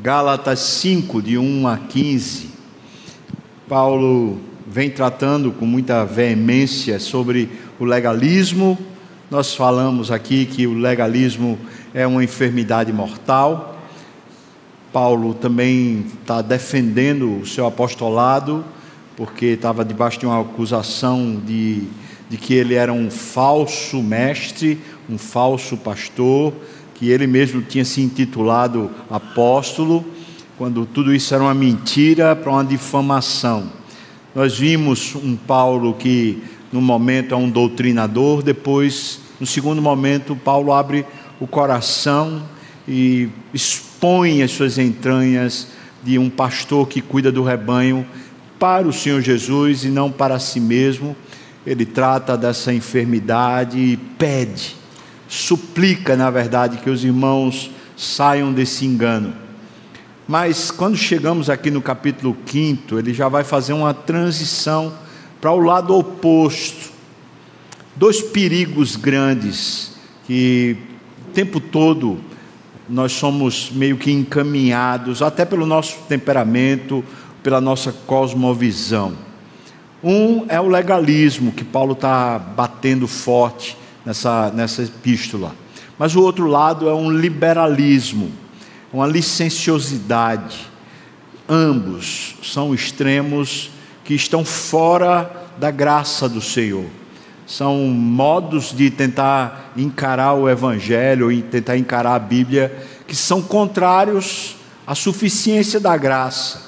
Gálatas 5, de 1 a 15. Paulo vem tratando com muita veemência sobre o legalismo. Nós falamos aqui que o legalismo é uma enfermidade mortal. Paulo também está defendendo o seu apostolado, porque estava debaixo de uma acusação de, de que ele era um falso mestre, um falso pastor que ele mesmo tinha se intitulado apóstolo, quando tudo isso era uma mentira para uma difamação. Nós vimos um Paulo que, no momento, é um doutrinador, depois, no segundo momento, Paulo abre o coração e expõe as suas entranhas de um pastor que cuida do rebanho para o Senhor Jesus e não para si mesmo. Ele trata dessa enfermidade e pede suplica, na verdade, que os irmãos saiam desse engano. Mas quando chegamos aqui no capítulo 5, ele já vai fazer uma transição para o lado oposto. Dois perigos grandes que o tempo todo nós somos meio que encaminhados, até pelo nosso temperamento, pela nossa cosmovisão. Um é o legalismo, que Paulo está batendo forte nessa, nessa epístola. Mas o outro lado é um liberalismo, uma licenciosidade. Ambos são extremos que estão fora da graça do Senhor. São modos de tentar encarar o Evangelho e tentar encarar a Bíblia que são contrários à suficiência da graça,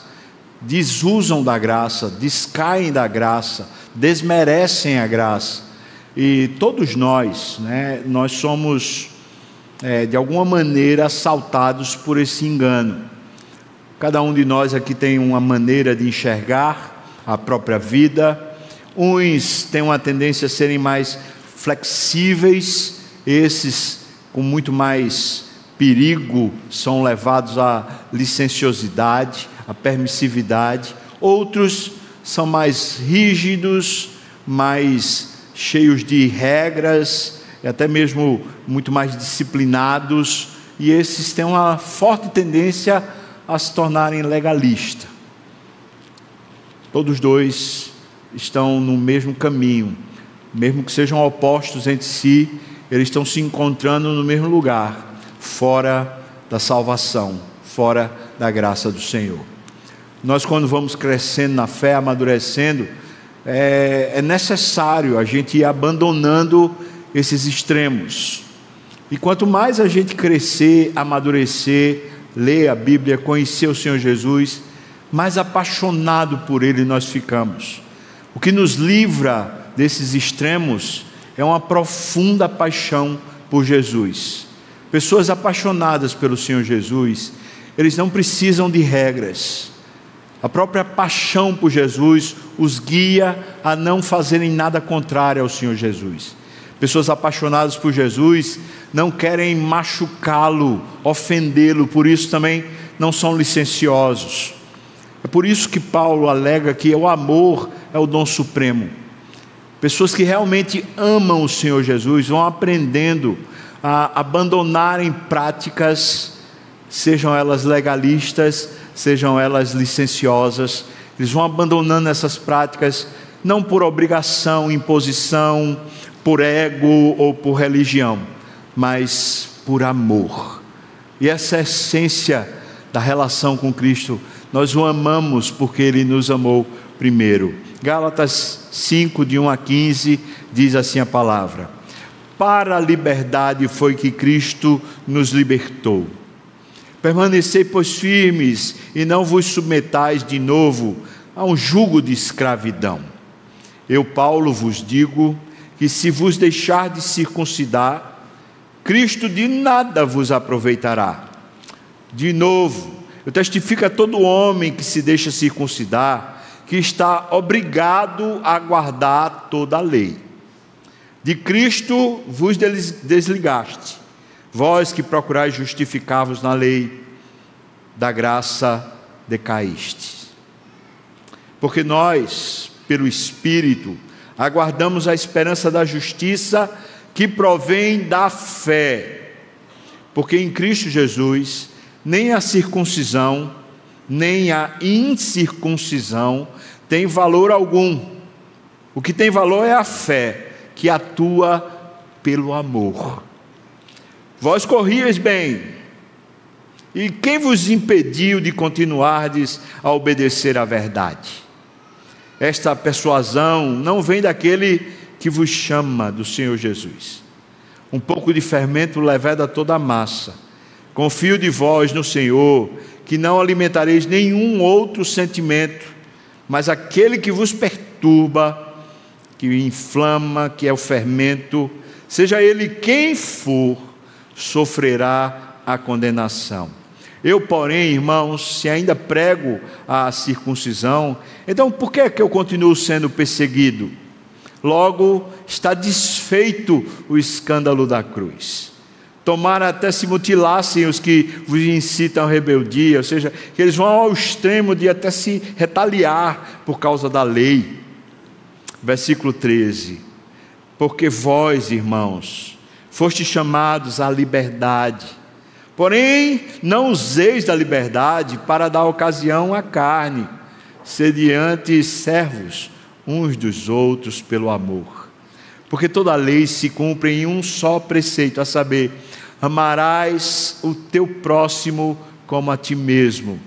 desusam da graça, descaem da graça, desmerecem a graça. E todos nós, né, nós somos, é, de alguma maneira, assaltados por esse engano. Cada um de nós aqui tem uma maneira de enxergar a própria vida. Uns têm uma tendência a serem mais flexíveis, esses com muito mais perigo são levados à licenciosidade, à permissividade. Outros são mais rígidos, mais cheios de regras, e até mesmo muito mais disciplinados, e esses têm uma forte tendência a se tornarem legalistas. Todos dois estão no mesmo caminho, mesmo que sejam opostos entre si, eles estão se encontrando no mesmo lugar, fora da salvação, fora da graça do Senhor. Nós, quando vamos crescendo na fé, amadurecendo, é, é necessário a gente ir abandonando esses extremos. E quanto mais a gente crescer, amadurecer, ler a Bíblia, conhecer o Senhor Jesus, mais apaixonado por Ele nós ficamos. O que nos livra desses extremos é uma profunda paixão por Jesus. Pessoas apaixonadas pelo Senhor Jesus, eles não precisam de regras, a própria paixão por Jesus os guia a não fazerem nada contrário ao Senhor Jesus. Pessoas apaixonadas por Jesus não querem machucá-lo, ofendê-lo, por isso também não são licenciosos. É por isso que Paulo alega que o amor é o dom supremo. Pessoas que realmente amam o Senhor Jesus vão aprendendo a abandonarem práticas, sejam elas legalistas, sejam elas licenciosas, eles vão abandonando essas práticas, não por obrigação, imposição, por ego ou por religião, mas por amor. E essa é a essência da relação com Cristo. Nós o amamos porque ele nos amou primeiro. Gálatas 5, de 1 a 15, diz assim a palavra: Para a liberdade foi que Cristo nos libertou Permanecei, pois, firmes e não vos submetais de novo a um jugo de escravidão. Eu, Paulo, vos digo que se vos deixar de circuncidar, Cristo de nada vos aproveitará. De novo, eu testifico a todo homem que se deixa circuncidar que está obrigado a guardar toda a lei. De Cristo vos desligaste Vós que procurais justificar-vos na lei, da graça decaíste. Porque nós, pelo Espírito, aguardamos a esperança da justiça que provém da fé. Porque em Cristo Jesus nem a circuncisão, nem a incircuncisão tem valor algum. O que tem valor é a fé, que atua pelo amor. Vós corríeis bem, e quem vos impediu de continuardes a obedecer à verdade? Esta persuasão não vem daquele que vos chama do Senhor Jesus. Um pouco de fermento leveda toda a massa. Confio de vós no Senhor, que não alimentareis nenhum outro sentimento, mas aquele que vos perturba, que inflama, que é o fermento, seja ele quem for, sofrerá a condenação. Eu, porém, irmãos, se ainda prego a circuncisão, então por que é que eu continuo sendo perseguido? Logo, está desfeito o escândalo da cruz. Tomara até se mutilassem os que vos incitam à rebeldia, ou seja, que eles vão ao extremo de até se retaliar por causa da lei. Versículo 13: Porque vós, irmãos, fostes chamados à liberdade Porém, não useis da liberdade para dar ocasião à carne, sediante servos uns dos outros pelo amor. Porque toda lei se cumpre em um só preceito, a saber, amarás o teu próximo como a ti mesmo.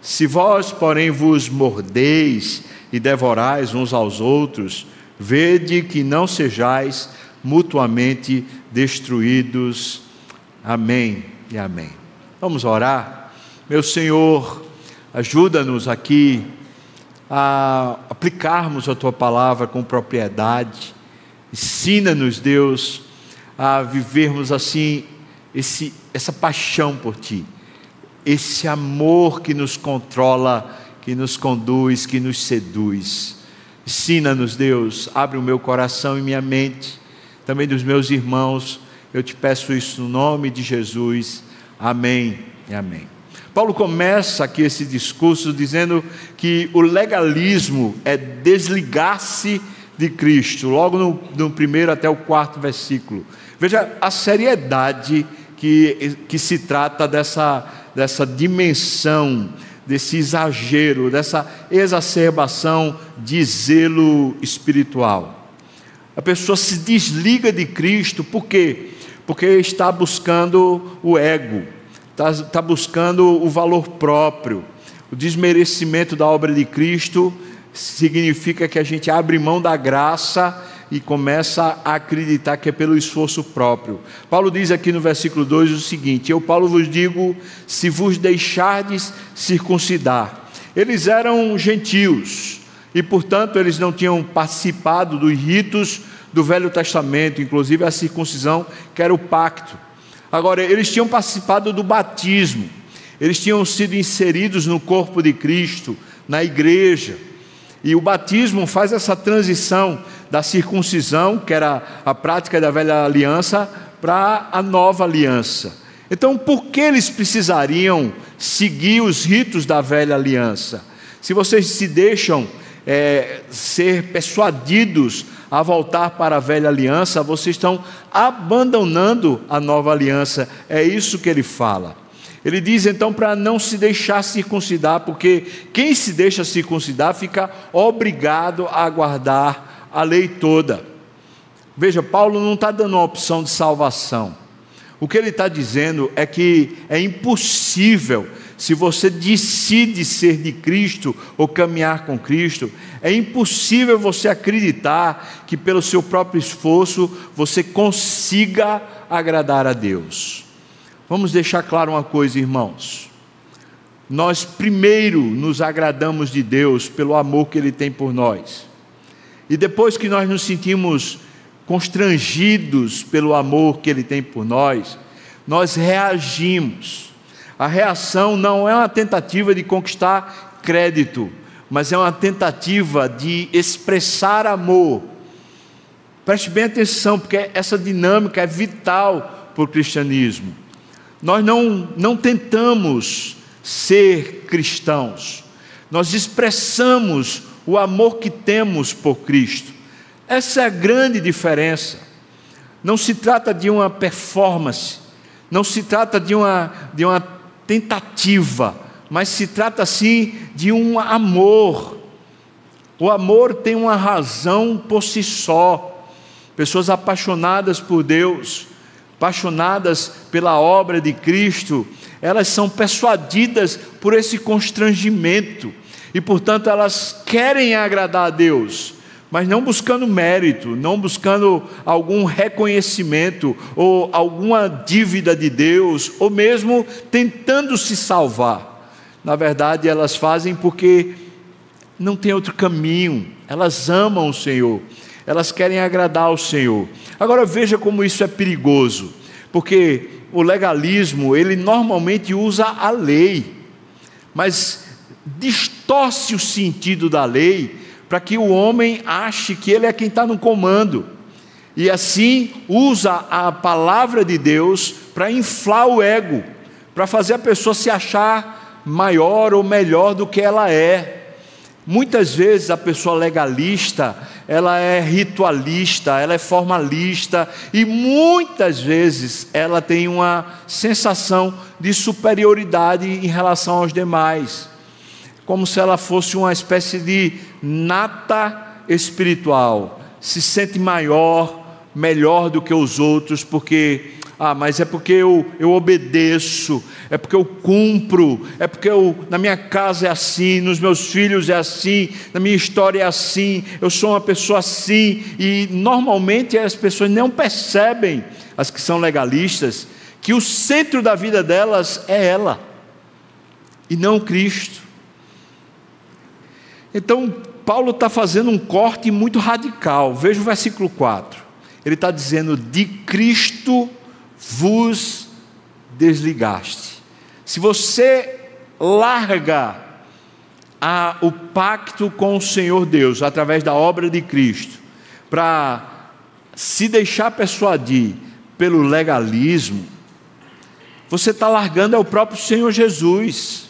Se vós, porém, vos mordeis e devorais uns aos outros, vede que não sejais mutuamente destruídos Amém e amém. Vamos orar. Meu Senhor, ajuda-nos aqui a aplicarmos a tua palavra com propriedade. Ensina-nos, Deus, a vivermos assim esse, essa paixão por ti, esse amor que nos controla, que nos conduz, que nos seduz. Ensina-nos, Deus, abre o meu coração e minha mente, também dos meus irmãos eu te peço isso no nome de Jesus. Amém e amém. Paulo começa aqui esse discurso dizendo que o legalismo é desligar-se de Cristo, logo no, no, primeiro até o quarto versículo. Veja a seriedade que, que se trata dessa, dessa dimensão, desse exagero, dessa exacerbação de zelo espiritual. A pessoa se desliga de Cristo, por quê? porque está buscando o ego, está, está buscando o valor próprio. O desmerecimento da obra de Cristo significa que a gente abre mão da graça e começa a acreditar que é pelo esforço próprio. Paulo diz aqui no versículo 2 o seguinte: Eu, Paulo, vos digo, se vos deixardes circuncidar. Eles eram gentios e, portanto, eles não tinham participado dos ritos do Velho Testamento, inclusive a circuncisão, que era o pacto. Agora, eles tinham participado do batismo, eles tinham sido inseridos no corpo de Cristo, na igreja. E o batismo faz essa transição da circuncisão, que era a prática da velha aliança, para a nova aliança. Então, por que eles precisariam seguir os ritos da velha aliança? Se vocês se deixam é, ser persuadidos a voltar para a velha aliança, vocês estão abandonando a nova aliança. É isso que ele fala. Ele diz então para não se deixar circuncidar, porque quem se deixa circuncidar fica obrigado a guardar a lei toda. Veja, Paulo não está dando uma opção de salvação. O que ele está dizendo é que é impossível se você decide ser de Cristo ou caminhar com Cristo, é impossível você acreditar que pelo seu próprio esforço você consiga agradar a Deus. Vamos deixar claro uma coisa, irmãos. Nós primeiro nos agradamos de Deus pelo amor que Ele tem por nós. E depois que nós nos sentimos constrangidos pelo amor que Ele tem por nós, nós reagimos a reação não é uma tentativa de conquistar crédito, mas é uma tentativa de expressar amor. Preste bem atenção, porque essa dinâmica é vital para o cristianismo. Nós não, não tentamos ser cristãos, nós expressamos o amor que temos por Cristo. Essa é a grande diferença. Não se trata de uma performance, não se trata de uma, de uma tentativa, mas se trata sim de um amor. O amor tem uma razão por si só. Pessoas apaixonadas por Deus, apaixonadas pela obra de Cristo, elas são persuadidas por esse constrangimento e, portanto, elas querem agradar a Deus, mas não buscando mérito, não buscando algum reconhecimento ou alguma dívida de Deus, ou mesmo tentando se salvar. Na verdade, elas fazem porque não tem outro caminho, elas amam o Senhor, elas querem agradar ao Senhor. Agora veja como isso é perigoso, porque o legalismo, ele normalmente usa a lei, mas distorce o sentido da lei para que o homem ache que ele é quem está no comando. E assim usa a palavra de Deus para inflar o ego, para fazer a pessoa se achar maior ou melhor do que ela é. Muitas vezes a pessoa legalista, ela é ritualista, ela é formalista e muitas vezes ela tem uma sensação de superioridade em relação aos demais como se ela fosse uma espécie de nata espiritual, se sente maior, melhor do que os outros, porque, ah, mas é porque eu, eu obedeço, é porque eu cumpro, é porque eu, na minha casa é assim, nos meus filhos é assim, na minha história é assim, eu sou uma pessoa assim, e normalmente as pessoas não percebem, as que são legalistas, que o centro da vida delas é ela, e não Cristo. Então, Paulo está fazendo um corte muito radical. Veja o versículo 4. Ele está dizendo: De Cristo vos desligaste. Se você larga a, o pacto com o Senhor Deus através da obra de Cristo, para se deixar persuadir pelo legalismo, você está largando é o próprio Senhor Jesus.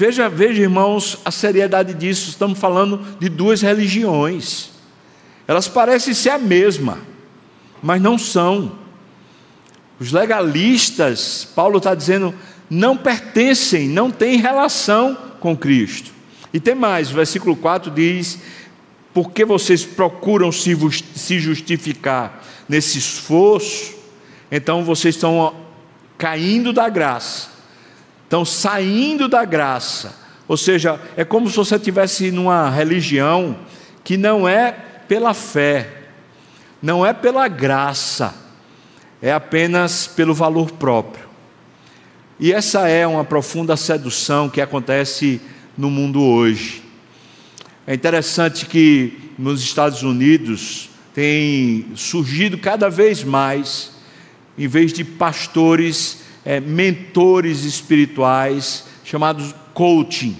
Veja, veja, irmãos, a seriedade disso. Estamos falando de duas religiões. Elas parecem ser a mesma, mas não são. Os legalistas, Paulo está dizendo, não pertencem, não têm relação com Cristo. E tem mais, o versículo 4 diz: Porque vocês procuram se justificar nesse esforço, então vocês estão caindo da graça estão saindo da graça. Ou seja, é como se você estivesse numa religião que não é pela fé, não é pela graça, é apenas pelo valor próprio. E essa é uma profunda sedução que acontece no mundo hoje. É interessante que nos Estados Unidos tem surgido cada vez mais, em vez de pastores é, mentores espirituais chamados coaching.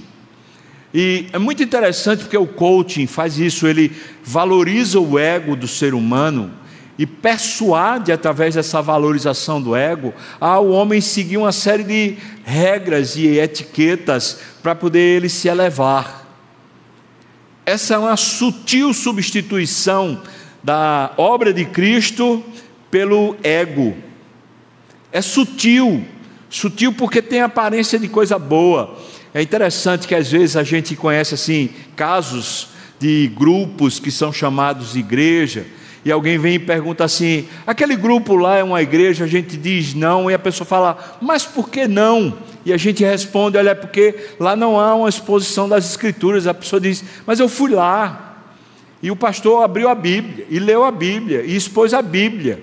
E é muito interessante porque o coaching faz isso, ele valoriza o ego do ser humano e persuade através dessa valorização do ego ao homem seguir uma série de regras e etiquetas para poder ele se elevar. Essa é uma sutil substituição da obra de Cristo pelo ego. É sutil, sutil porque tem aparência de coisa boa. É interessante que às vezes a gente conhece assim casos de grupos que são chamados igreja, e alguém vem e pergunta assim: aquele grupo lá é uma igreja? A gente diz não, e a pessoa fala, mas por que não? E a gente responde: olha, é porque lá não há uma exposição das Escrituras. A pessoa diz, mas eu fui lá. E o pastor abriu a Bíblia, e leu a Bíblia, e expôs a Bíblia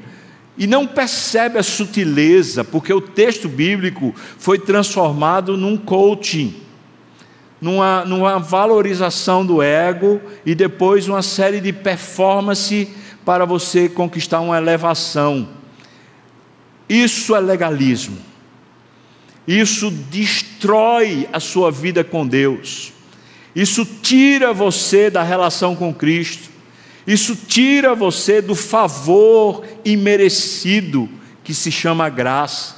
e não percebe a sutileza, porque o texto bíblico foi transformado num coaching, numa, numa valorização do ego e depois uma série de performance para você conquistar uma elevação. Isso é legalismo. Isso destrói a sua vida com Deus. Isso tira você da relação com Cristo. Isso tira você do favor imerecido que se chama graça,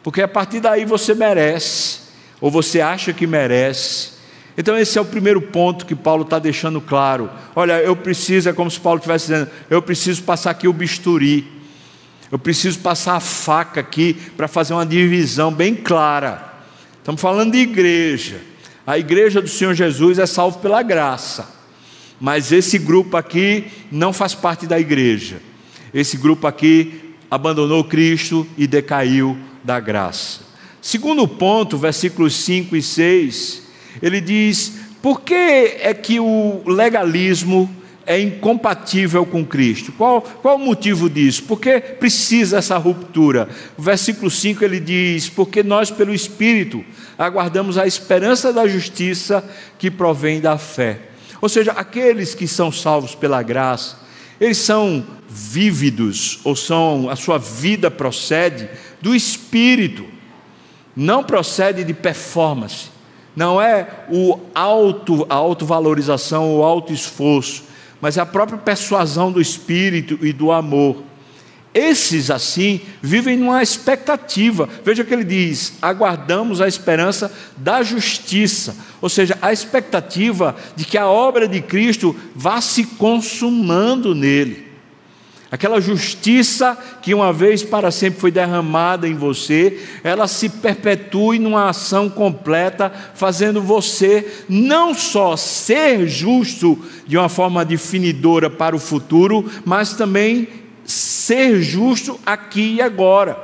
porque a partir daí você merece, ou você acha que merece. Então, esse é o primeiro ponto que Paulo está deixando claro. Olha, eu preciso, é como se Paulo estivesse dizendo: eu preciso passar aqui o bisturi, Eu preciso passar a faca aqui para fazer uma divisão bem clara. Estamos falando de igreja. A igreja do Senhor Jesus é salvo pela graça. Mas esse grupo aqui não faz parte da igreja. Esse grupo aqui abandonou Cristo e decaiu da graça. Segundo ponto, versículos 5 e 6, ele diz: por que é que o legalismo é incompatível com Cristo. Qual, qual o motivo disso? Porque precisa essa ruptura. O versículo 5 ele diz: Porque nós, pelo Espírito, aguardamos a esperança da justiça que provém da fé. Ou seja, aqueles que são salvos pela graça, eles são vívidos, ou são, a sua vida procede do Espírito, não procede de performance. Não é o auto, a autovalorização, o auto esforço, mas é a própria persuasão do espírito e do amor. Esses, assim, vivem numa expectativa. Veja o que ele diz: aguardamos a esperança da justiça, ou seja, a expectativa de que a obra de Cristo vá se consumando nele. Aquela justiça que uma vez para sempre foi derramada em você, ela se perpetue numa ação completa, fazendo você não só ser justo de uma forma definidora para o futuro, mas também ser justo aqui e agora.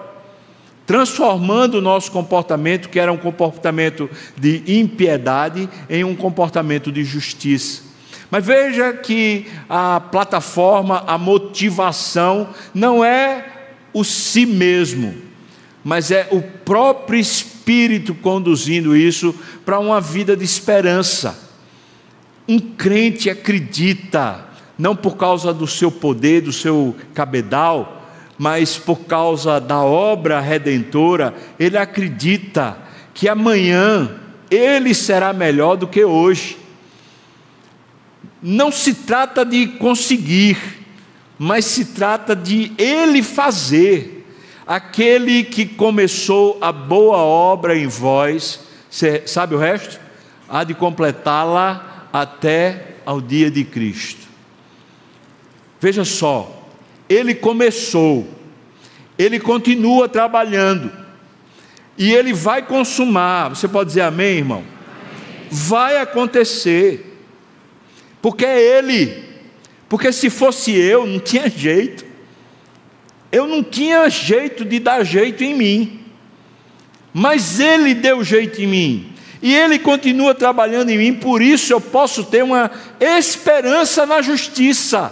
Transformando o nosso comportamento, que era um comportamento de impiedade, em um comportamento de justiça. Mas veja que a plataforma, a motivação, não é o si mesmo, mas é o próprio Espírito conduzindo isso para uma vida de esperança. Um crente acredita, não por causa do seu poder, do seu cabedal, mas por causa da obra redentora, ele acredita que amanhã ele será melhor do que hoje não se trata de conseguir, mas se trata de Ele fazer. Aquele que começou a boa obra em vós, sabe o resto? Há de completá-la até ao dia de Cristo. Veja só, Ele começou, Ele continua trabalhando, e Ele vai consumar. Você pode dizer amém, irmão? Vai acontecer porque é Ele. Porque se fosse eu, não tinha jeito. Eu não tinha jeito de dar jeito em mim. Mas Ele deu jeito em mim. E Ele continua trabalhando em mim, por isso eu posso ter uma esperança na justiça.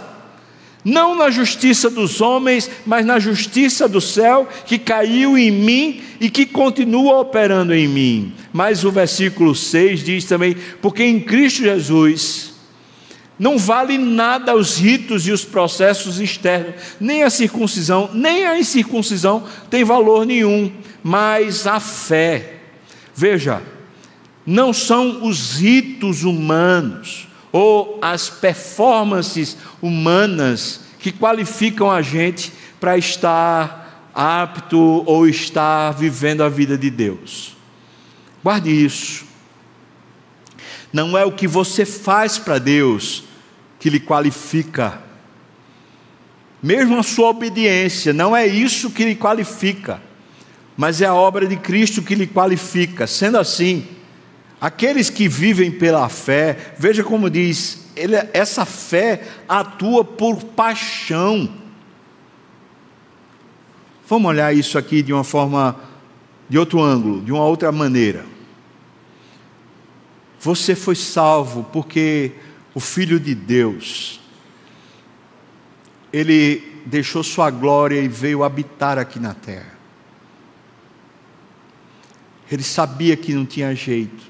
Não na justiça dos homens, mas na justiça do céu que caiu em mim e que continua operando em mim. Mas o versículo 6 diz também: Porque em Cristo Jesus não vale nada os ritos e os processos externos, nem a circuncisão, nem a incircuncisão tem valor nenhum, mas a fé. Veja, não são os ritos humanos ou as performances humanas que qualificam a gente para estar apto ou estar vivendo a vida de Deus. Guarde isso. Não é o que você faz para Deus que lhe qualifica. Mesmo a sua obediência, não é isso que lhe qualifica, mas é a obra de Cristo que lhe qualifica. Sendo assim, aqueles que vivem pela fé, veja como diz, ele, essa fé atua por paixão. Vamos olhar isso aqui de uma forma, de outro ângulo, de uma outra maneira. Você foi salvo porque o Filho de Deus, ele deixou sua glória e veio habitar aqui na terra. Ele sabia que não tinha jeito.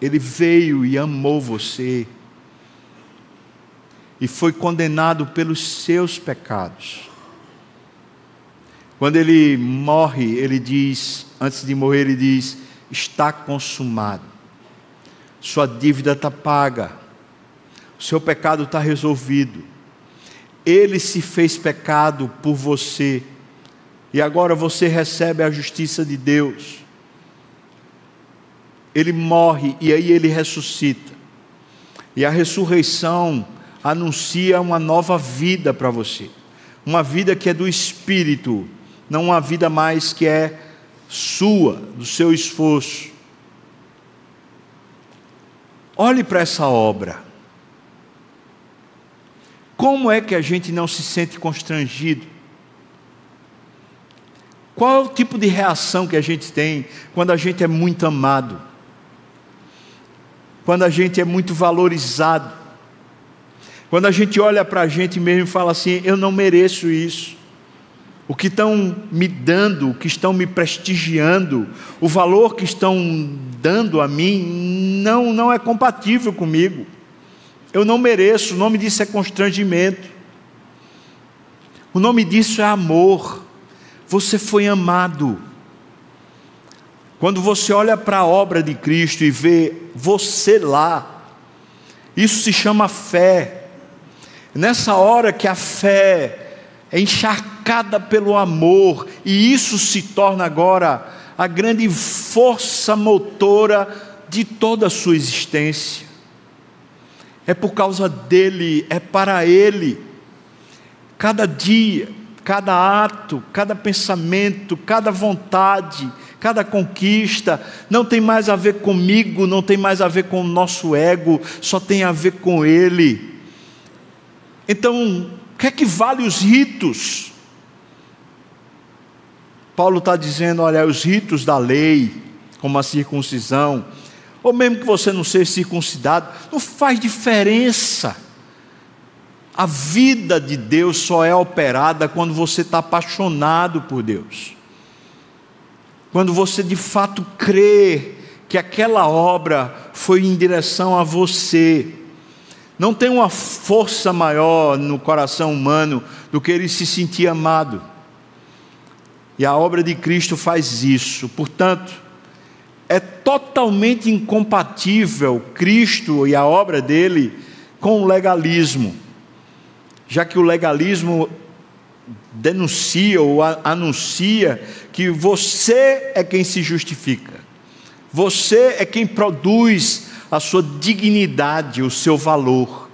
Ele veio e amou você. E foi condenado pelos seus pecados. Quando ele morre, ele diz, antes de morrer, ele diz: está consumado sua dívida está paga, seu pecado está resolvido. Ele se fez pecado por você, e agora você recebe a justiça de Deus. Ele morre e aí ele ressuscita. E a ressurreição anuncia uma nova vida para você. uma vida que é do espírito, não uma vida mais que é sua, do seu esforço. Olhe para essa obra. Como é que a gente não se sente constrangido? Qual é o tipo de reação que a gente tem quando a gente é muito amado? Quando a gente é muito valorizado? Quando a gente olha para a gente mesmo e fala assim: eu não mereço isso. O que estão me dando, o que estão me prestigiando, o valor que estão dando a mim, não, não é compatível comigo. Eu não mereço, o nome disso é constrangimento. O nome disso é amor. Você foi amado. Quando você olha para a obra de Cristo e vê você lá, isso se chama fé. Nessa hora que a fé é encharcada pelo amor, e isso se torna agora a grande força motora de toda a sua existência. É por causa dele, é para ele. Cada dia, cada ato, cada pensamento, cada vontade, cada conquista, não tem mais a ver comigo, não tem mais a ver com o nosso ego, só tem a ver com Ele. Então, o que é que vale os ritos? Paulo está dizendo: olha, os ritos da lei, como a circuncisão, ou mesmo que você não seja circuncidado, não faz diferença. A vida de Deus só é operada quando você está apaixonado por Deus. Quando você de fato crê que aquela obra foi em direção a você. Não tem uma força maior no coração humano do que ele se sentir amado. E a obra de Cristo faz isso. Portanto, é totalmente incompatível Cristo e a obra dele com o legalismo já que o legalismo denuncia ou anuncia que você é quem se justifica, você é quem produz a sua dignidade, o seu valor.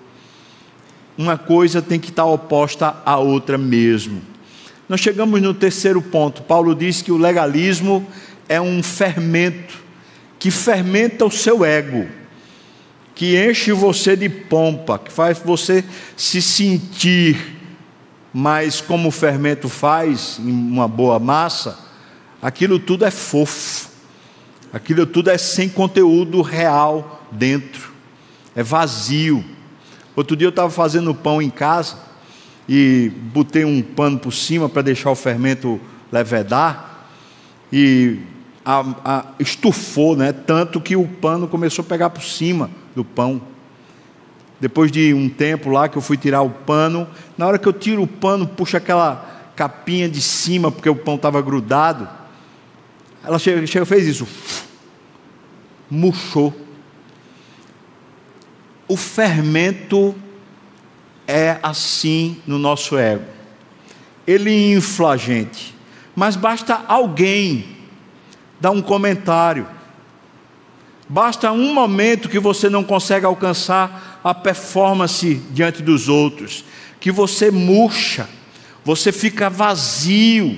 Uma coisa tem que estar oposta à outra mesmo. Nós chegamos no terceiro ponto. Paulo diz que o legalismo é um fermento que fermenta o seu ego que enche você de pompa, que faz você se sentir mas como o fermento faz em uma boa massa, aquilo tudo é fofo, aquilo tudo é sem conteúdo real dentro, é vazio. Outro dia eu estava fazendo pão em casa e botei um pano por cima para deixar o fermento levedar e a, a, estufou, né? Tanto que o pano começou a pegar por cima do pão. Depois de um tempo lá que eu fui tirar o pano, na hora que eu tiro o pano, puxa aquela capinha de cima, porque o pão estava grudado. Ela chega, chega fez isso, murchou. O fermento é assim no nosso ego. Ele infla a gente, mas basta alguém dar um comentário Basta um momento que você não consegue alcançar a performance diante dos outros, que você murcha, você fica vazio,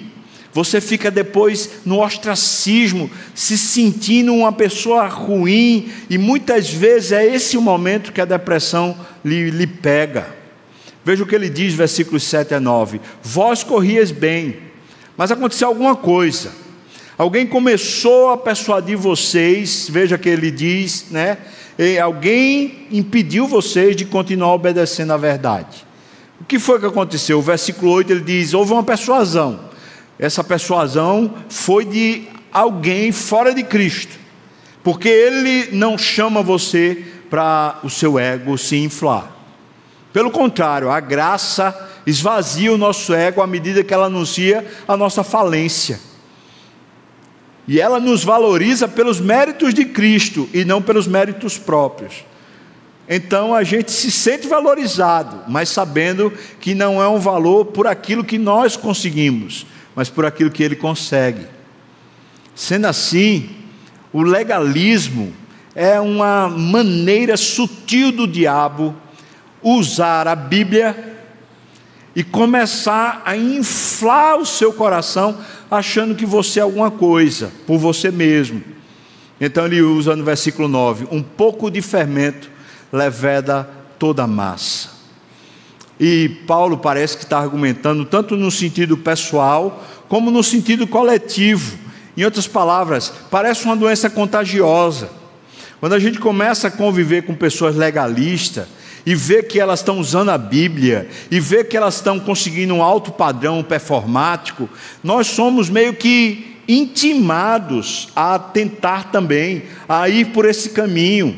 você fica depois no ostracismo, se sentindo uma pessoa ruim, e muitas vezes é esse o momento que a depressão lhe, lhe pega. Veja o que ele diz, versículos 7 a 9: Vós corrias bem, mas aconteceu alguma coisa Alguém começou a persuadir vocês, veja que ele diz, né? E alguém impediu vocês de continuar obedecendo à verdade. O que foi que aconteceu? O versículo 8 ele diz: houve uma persuasão. Essa persuasão foi de alguém fora de Cristo, porque ele não chama você para o seu ego se inflar. Pelo contrário, a graça esvazia o nosso ego à medida que ela anuncia a nossa falência. E ela nos valoriza pelos méritos de Cristo e não pelos méritos próprios. Então a gente se sente valorizado, mas sabendo que não é um valor por aquilo que nós conseguimos, mas por aquilo que ele consegue. Sendo assim, o legalismo é uma maneira sutil do diabo usar a Bíblia e começar a inflar o seu coração achando que você é alguma coisa por você mesmo. Então ele usa no versículo 9: um pouco de fermento leveda toda a massa. E Paulo parece que está argumentando tanto no sentido pessoal como no sentido coletivo. Em outras palavras, parece uma doença contagiosa. Quando a gente começa a conviver com pessoas legalistas, e ver que elas estão usando a Bíblia, e ver que elas estão conseguindo um alto padrão performático, nós somos meio que intimados a tentar também, a ir por esse caminho.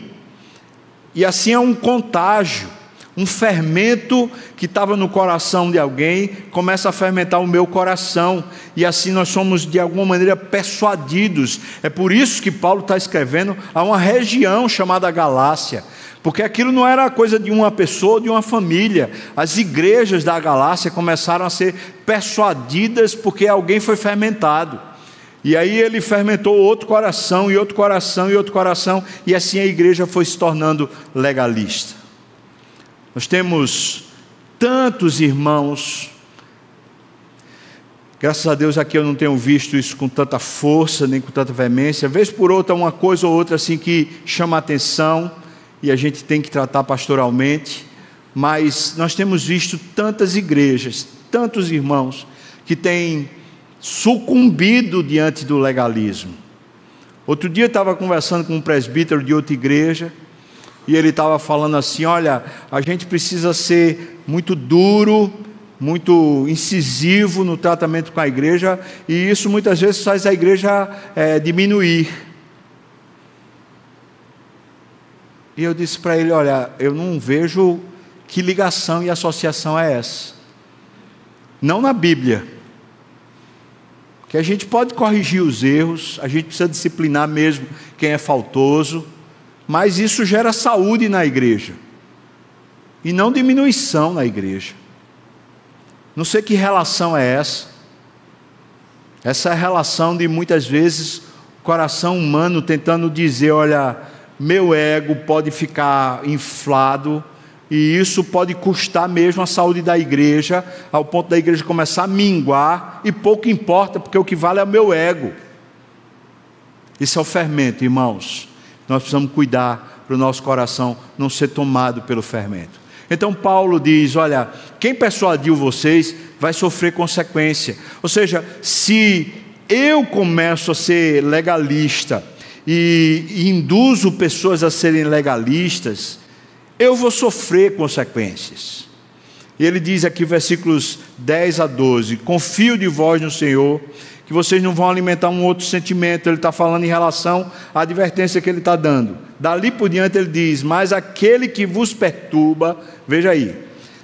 E assim é um contágio, um fermento que estava no coração de alguém, começa a fermentar o meu coração, e assim nós somos de alguma maneira persuadidos. É por isso que Paulo está escrevendo a uma região chamada Galácia porque aquilo não era coisa de uma pessoa, de uma família. As igrejas da Galácia começaram a ser persuadidas porque alguém foi fermentado. E aí ele fermentou outro coração, e outro coração, e outro coração, e assim a igreja foi se tornando legalista. Nós temos tantos irmãos, graças a Deus aqui eu não tenho visto isso com tanta força, nem com tanta veemência, vez por outra, uma coisa ou outra assim que chama a atenção e a gente tem que tratar pastoralmente, mas nós temos visto tantas igrejas, tantos irmãos que têm sucumbido diante do legalismo. Outro dia eu estava conversando com um presbítero de outra igreja e ele estava falando assim: olha, a gente precisa ser muito duro, muito incisivo no tratamento com a igreja, e isso muitas vezes faz a igreja é, diminuir. E eu disse para ele: Olha, eu não vejo que ligação e associação é essa. Não na Bíblia. Que a gente pode corrigir os erros, a gente precisa disciplinar mesmo quem é faltoso, mas isso gera saúde na igreja e não diminuição na igreja. Não sei que relação é essa. Essa é relação de muitas vezes coração humano tentando dizer: olha, meu ego pode ficar inflado e isso pode custar mesmo a saúde da igreja, ao ponto da igreja começar a minguar e pouco importa, porque o que vale é o meu ego. Isso é o fermento, irmãos. Nós precisamos cuidar para o nosso coração não ser tomado pelo fermento. Então Paulo diz: Olha, quem persuadiu vocês vai sofrer consequência. Ou seja, se eu começo a ser legalista, e, induzo pessoas a serem legalistas, eu vou sofrer consequências. E ele diz aqui, versículos 10 a 12: Confio de vós no Senhor, que vocês não vão alimentar um outro sentimento. Ele está falando em relação à advertência que ele está dando. Dali por diante ele diz: Mas aquele que vos perturba, veja aí,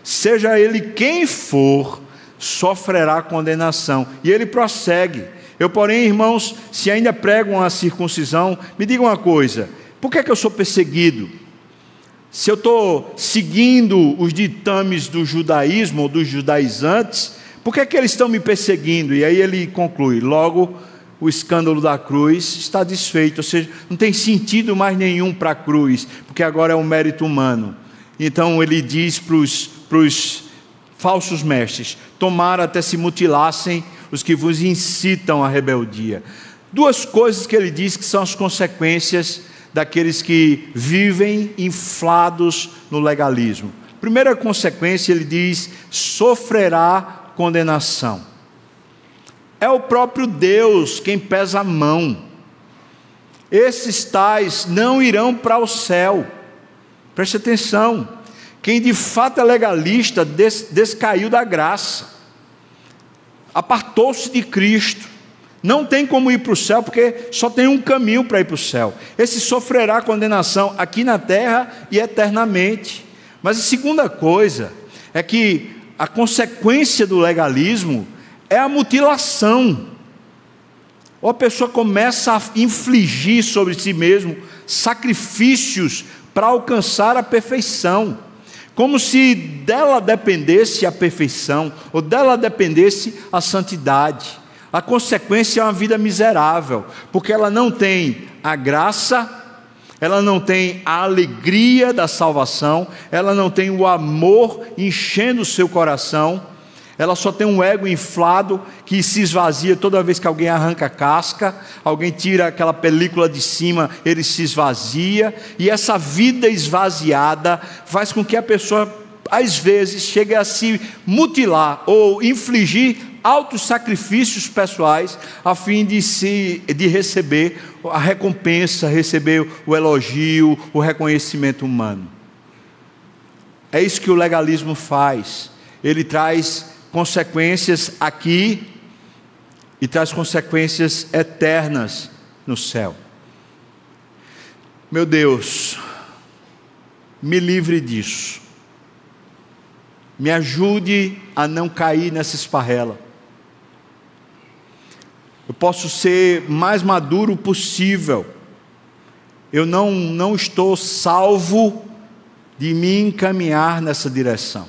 seja ele quem for, sofrerá condenação. E ele prossegue eu, porém, irmãos, se ainda pregam a circuncisão, me digam uma coisa: por que, é que eu sou perseguido? Se eu estou seguindo os ditames do judaísmo ou dos judaizantes, por que, é que eles estão me perseguindo? E aí ele conclui: logo, o escândalo da cruz está desfeito, ou seja, não tem sentido mais nenhum para a cruz, porque agora é um mérito humano. Então ele diz para os falsos mestres: tomara até se mutilassem os que vos incitam à rebeldia. Duas coisas que ele diz que são as consequências daqueles que vivem inflados no legalismo. Primeira consequência, ele diz: sofrerá condenação. É o próprio Deus quem pesa a mão. Esses tais não irão para o céu. Preste atenção. Quem de fato é legalista des, descaiu da graça apartou-se de Cristo. Não tem como ir para o céu, porque só tem um caminho para ir para o céu. Esse sofrerá condenação aqui na terra e eternamente. Mas a segunda coisa é que a consequência do legalismo é a mutilação. Ou a pessoa começa a infligir sobre si mesmo sacrifícios para alcançar a perfeição como se dela dependesse a perfeição, ou dela dependesse a santidade. A consequência é uma vida miserável, porque ela não tem a graça, ela não tem a alegria da salvação, ela não tem o amor enchendo o seu coração, ela só tem um ego inflado que se esvazia toda vez que alguém arranca a casca, alguém tira aquela película de cima, ele se esvazia, e essa vida esvaziada faz com que a pessoa, às vezes, chegue a se mutilar ou infligir altos sacrifícios pessoais a fim de se de receber a recompensa, receber o elogio, o reconhecimento humano. É isso que o legalismo faz. Ele traz consequências aqui e traz consequências eternas no céu. Meu Deus, me livre disso. Me ajude a não cair nessa esparrela. Eu posso ser mais maduro possível. Eu não, não estou salvo de me encaminhar nessa direção.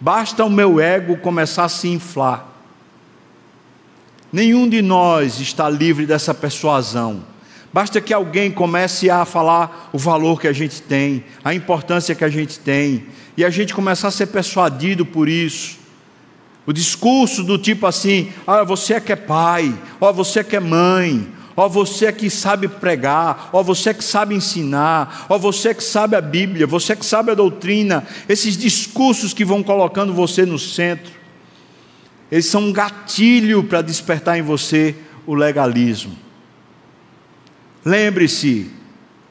Basta o meu ego começar a se inflar. Nenhum de nós está livre dessa persuasão. Basta que alguém comece a falar o valor que a gente tem, a importância que a gente tem, e a gente começar a ser persuadido por isso. O discurso do tipo assim: ah, você é que é pai, ó, você é que é mãe, ó você que sabe pregar, ó você que sabe ensinar, ó você que sabe a Bíblia, você que sabe a doutrina, esses discursos que vão colocando você no centro, eles são um gatilho para despertar em você o legalismo. Lembre-se,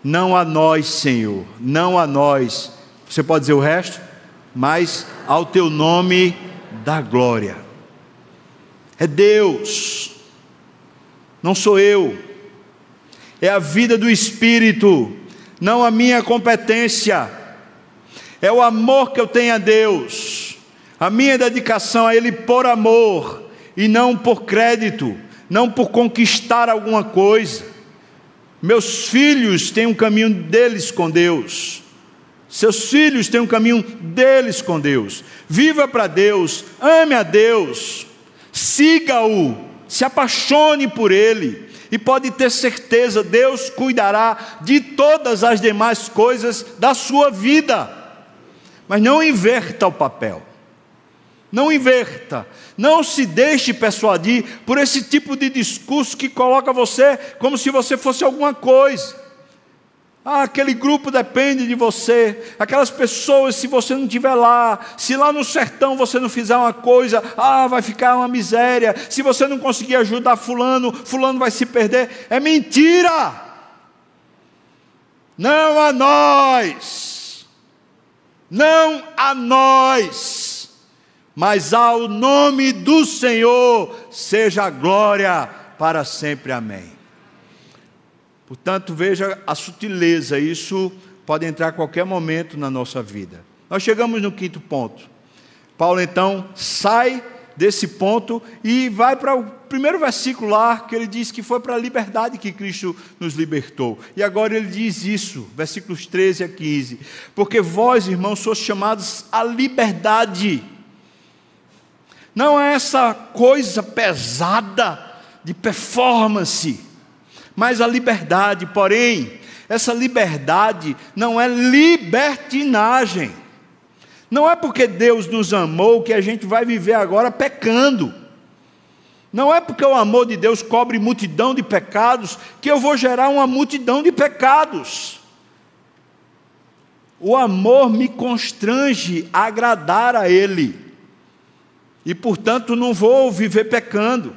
não a nós, Senhor, não a nós, você pode dizer o resto, mas ao teu nome da glória. É Deus não sou eu. É a vida do Espírito, não a minha competência. É o amor que eu tenho a Deus, a minha dedicação a Ele por amor e não por crédito, não por conquistar alguma coisa. Meus filhos têm um caminho deles com Deus. Seus filhos têm um caminho deles com Deus. Viva para Deus, ame a Deus, siga-o se apaixone por Ele, e pode ter certeza, Deus cuidará de todas as demais coisas da sua vida. Mas não inverta o papel. Não inverta. Não se deixe persuadir por esse tipo de discurso que coloca você como se você fosse alguma coisa. Ah, aquele grupo depende de você. Aquelas pessoas, se você não estiver lá, se lá no sertão você não fizer uma coisa, ah, vai ficar uma miséria. Se você não conseguir ajudar fulano, fulano vai se perder. É mentira. Não a nós. Não a nós. Mas ao nome do Senhor seja glória para sempre. Amém. Portanto, veja a sutileza, isso pode entrar a qualquer momento na nossa vida. Nós chegamos no quinto ponto. Paulo então sai desse ponto e vai para o primeiro versículo lá, que ele diz que foi para a liberdade que Cristo nos libertou. E agora ele diz isso, versículos 13 a 15: Porque vós, irmãos, sois chamados à liberdade. Não é essa coisa pesada de performance mas a liberdade, porém, essa liberdade não é libertinagem. Não é porque Deus nos amou que a gente vai viver agora pecando. Não é porque o amor de Deus cobre multidão de pecados que eu vou gerar uma multidão de pecados. O amor me constrange a agradar a Ele, e portanto não vou viver pecando.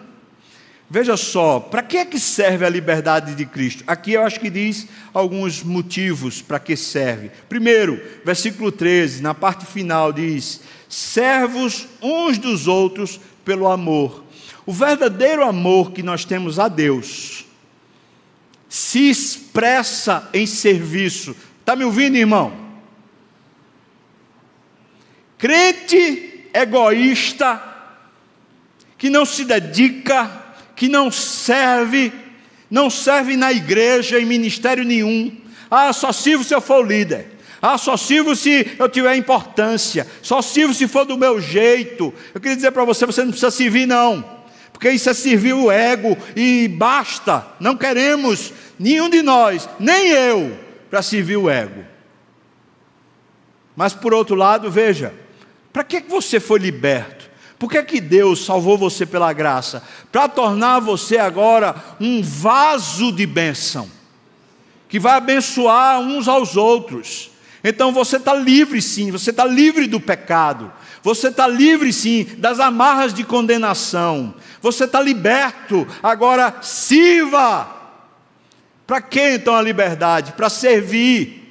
Veja só, para que é que serve a liberdade de Cristo? Aqui eu acho que diz alguns motivos para que serve. Primeiro, versículo 13, na parte final diz: servos uns dos outros pelo amor. O verdadeiro amor que nós temos a Deus se expressa em serviço. Está me ouvindo, irmão? Crente egoísta, que não se dedica que não serve, não serve na igreja, em ministério nenhum. Ah, só sirvo se eu for o líder. Ah, só sirvo se eu tiver importância. Só sirvo se for do meu jeito. Eu queria dizer para você: você não precisa servir, não. Porque isso é servir o ego e basta. Não queremos, nenhum de nós, nem eu, para servir o ego. Mas por outro lado, veja: para que você foi liberto? Por que, que Deus salvou você pela graça? Para tornar você agora um vaso de bênção, que vai abençoar uns aos outros. Então você está livre sim, você está livre do pecado, você está livre sim das amarras de condenação, você está liberto, agora sirva. Para que então a liberdade? Para servir.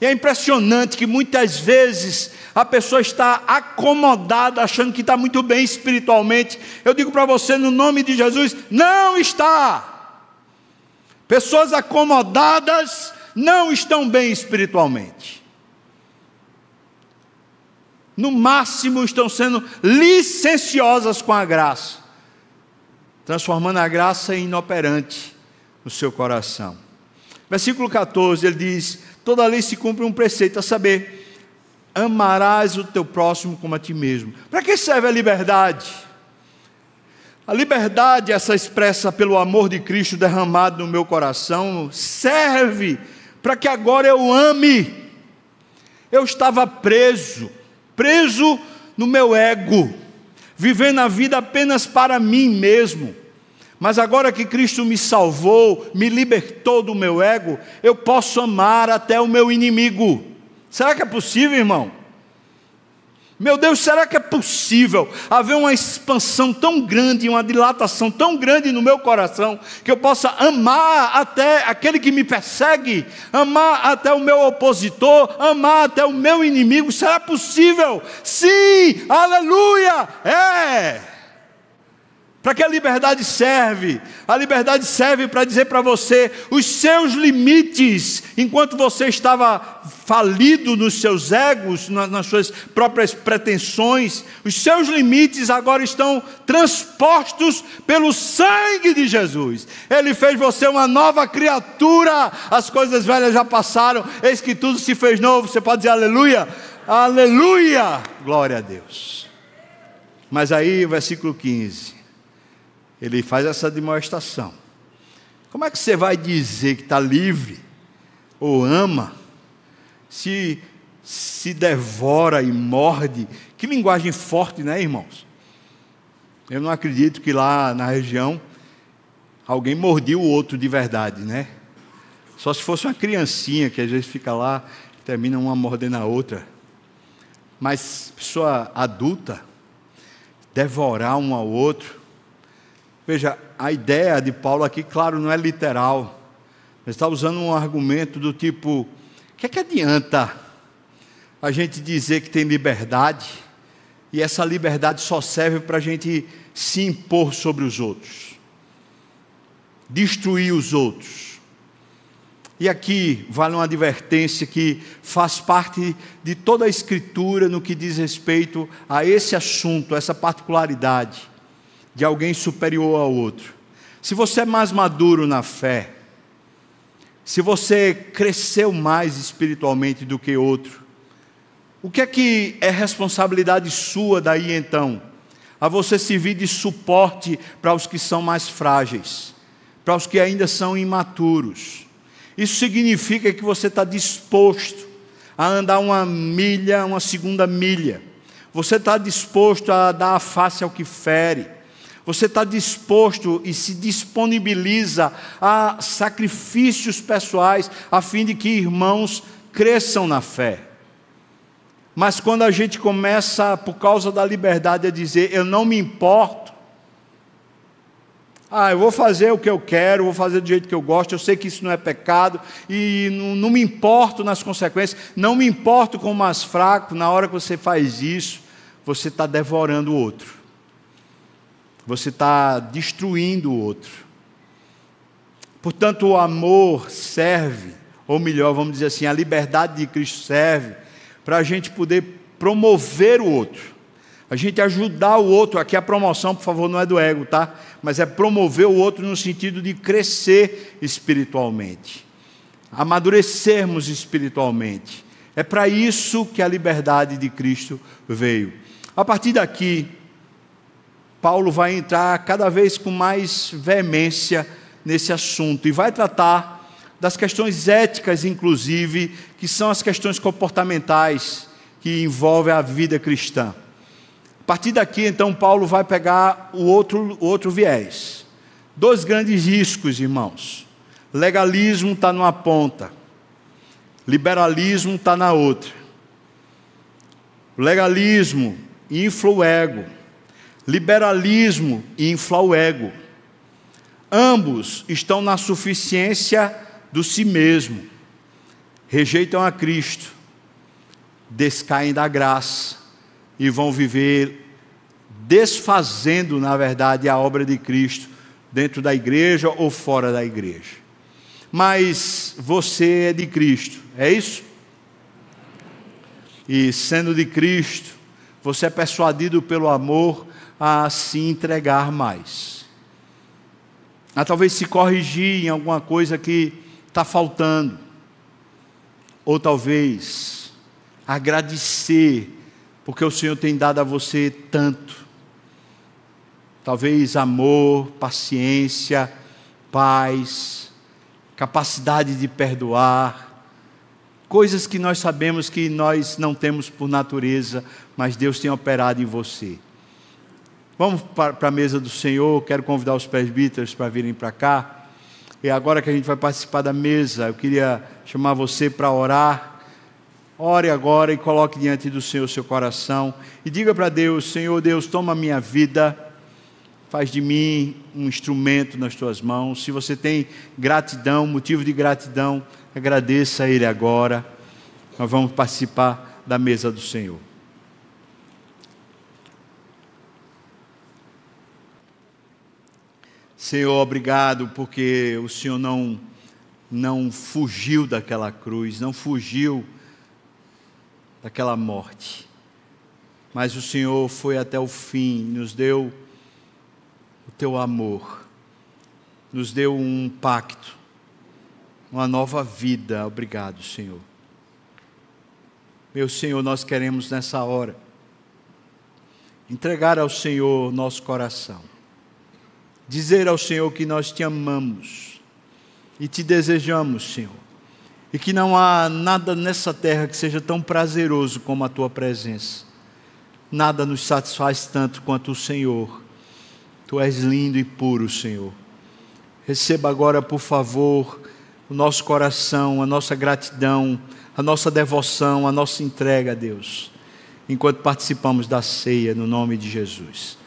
E é impressionante que muitas vezes a pessoa está acomodada, achando que está muito bem espiritualmente. Eu digo para você, no nome de Jesus, não está. Pessoas acomodadas não estão bem espiritualmente. No máximo estão sendo licenciosas com a graça, transformando a graça em inoperante no seu coração. Versículo 14, ele diz: Toda lei se cumpre um preceito, a saber, amarás o teu próximo como a ti mesmo. Para que serve a liberdade? A liberdade, essa expressa pelo amor de Cristo derramado no meu coração, serve para que agora eu ame. Eu estava preso, preso no meu ego, vivendo a vida apenas para mim mesmo. Mas agora que Cristo me salvou, me libertou do meu ego, eu posso amar até o meu inimigo. Será que é possível, irmão? Meu Deus, será que é possível haver uma expansão tão grande, uma dilatação tão grande no meu coração, que eu possa amar até aquele que me persegue, amar até o meu opositor, amar até o meu inimigo? Será possível? Sim, aleluia! É! Para que a liberdade serve? A liberdade serve para dizer para você os seus limites, enquanto você estava falido nos seus egos, nas suas próprias pretensões, os seus limites agora estão transpostos pelo sangue de Jesus. Ele fez você uma nova criatura, as coisas velhas já passaram, eis que tudo se fez novo. Você pode dizer aleluia? Aleluia! Glória a Deus. Mas aí, versículo 15 ele faz essa demonstração. Como é que você vai dizer que está livre ou ama se se devora e morde? Que linguagem forte, né, irmãos? Eu não acredito que lá na região alguém mordia o outro de verdade, né? Só se fosse uma criancinha que às vezes fica lá, termina uma mordendo a outra. Mas pessoa adulta, devorar um ao outro, Veja, a ideia de Paulo aqui, claro, não é literal. Ele está usando um argumento do tipo: o que é que adianta a gente dizer que tem liberdade e essa liberdade só serve para a gente se impor sobre os outros, destruir os outros? E aqui vale uma advertência que faz parte de toda a Escritura no que diz respeito a esse assunto, essa particularidade de alguém superior ao outro. Se você é mais maduro na fé, se você cresceu mais espiritualmente do que outro, o que é que é responsabilidade sua daí então? A você servir de suporte para os que são mais frágeis, para os que ainda são imaturos. Isso significa que você está disposto a andar uma milha, uma segunda milha. Você está disposto a dar a face ao que fere você está disposto e se disponibiliza a sacrifícios pessoais a fim de que irmãos cresçam na fé. Mas quando a gente começa, por causa da liberdade, a dizer, eu não me importo, ah, eu vou fazer o que eu quero, vou fazer do jeito que eu gosto, eu sei que isso não é pecado, e não, não me importo nas consequências, não me importo com o mais fraco, na hora que você faz isso, você está devorando o outro você está destruindo o outro. Portanto, o amor serve, ou melhor, vamos dizer assim, a liberdade de Cristo serve para a gente poder promover o outro, a gente ajudar o outro. Aqui a promoção, por favor, não é do ego, tá? Mas é promover o outro no sentido de crescer espiritualmente, amadurecermos espiritualmente. É para isso que a liberdade de Cristo veio. A partir daqui, Paulo vai entrar cada vez com mais veemência nesse assunto e vai tratar das questões éticas, inclusive, que são as questões comportamentais que envolvem a vida cristã. partir daqui, então, Paulo vai pegar o outro, o outro viés. Dois grandes riscos, irmãos. Legalismo está numa ponta, liberalismo está na outra. Legalismo infla o ego, liberalismo infla o ego. Ambos estão na suficiência do si mesmo, rejeitam a Cristo, descaem da graça e vão viver desfazendo, na verdade, a obra de Cristo dentro da igreja ou fora da igreja. Mas você é de Cristo, é isso? E sendo de Cristo, você é persuadido pelo amor a se entregar mais. A talvez se corrigir em alguma coisa que está faltando. Ou talvez agradecer, porque o Senhor tem dado a você tanto. Talvez amor, paciência, paz, capacidade de perdoar coisas que nós sabemos que nós não temos por natureza, mas Deus tem operado em você. Vamos para a mesa do Senhor, quero convidar os presbíteros para virem para cá. E agora que a gente vai participar da mesa, eu queria chamar você para orar. Ore agora e coloque diante do Senhor seu coração e diga para Deus: Senhor Deus, toma a minha vida, faz de mim um instrumento nas tuas mãos. Se você tem gratidão, motivo de gratidão, Agradeça a Ele agora. Nós vamos participar da mesa do Senhor. Senhor, obrigado porque o Senhor não não fugiu daquela cruz, não fugiu daquela morte. Mas o Senhor foi até o fim, nos deu o teu amor, nos deu um pacto uma nova vida. Obrigado, Senhor. Meu Senhor, nós queremos nessa hora entregar ao Senhor nosso coração, dizer ao Senhor que nós te amamos e te desejamos, Senhor, e que não há nada nessa terra que seja tão prazeroso como a tua presença. Nada nos satisfaz tanto quanto o Senhor. Tu és lindo e puro, Senhor. Receba agora, por favor, o nosso coração, a nossa gratidão, a nossa devoção, a nossa entrega a Deus, enquanto participamos da ceia no nome de Jesus.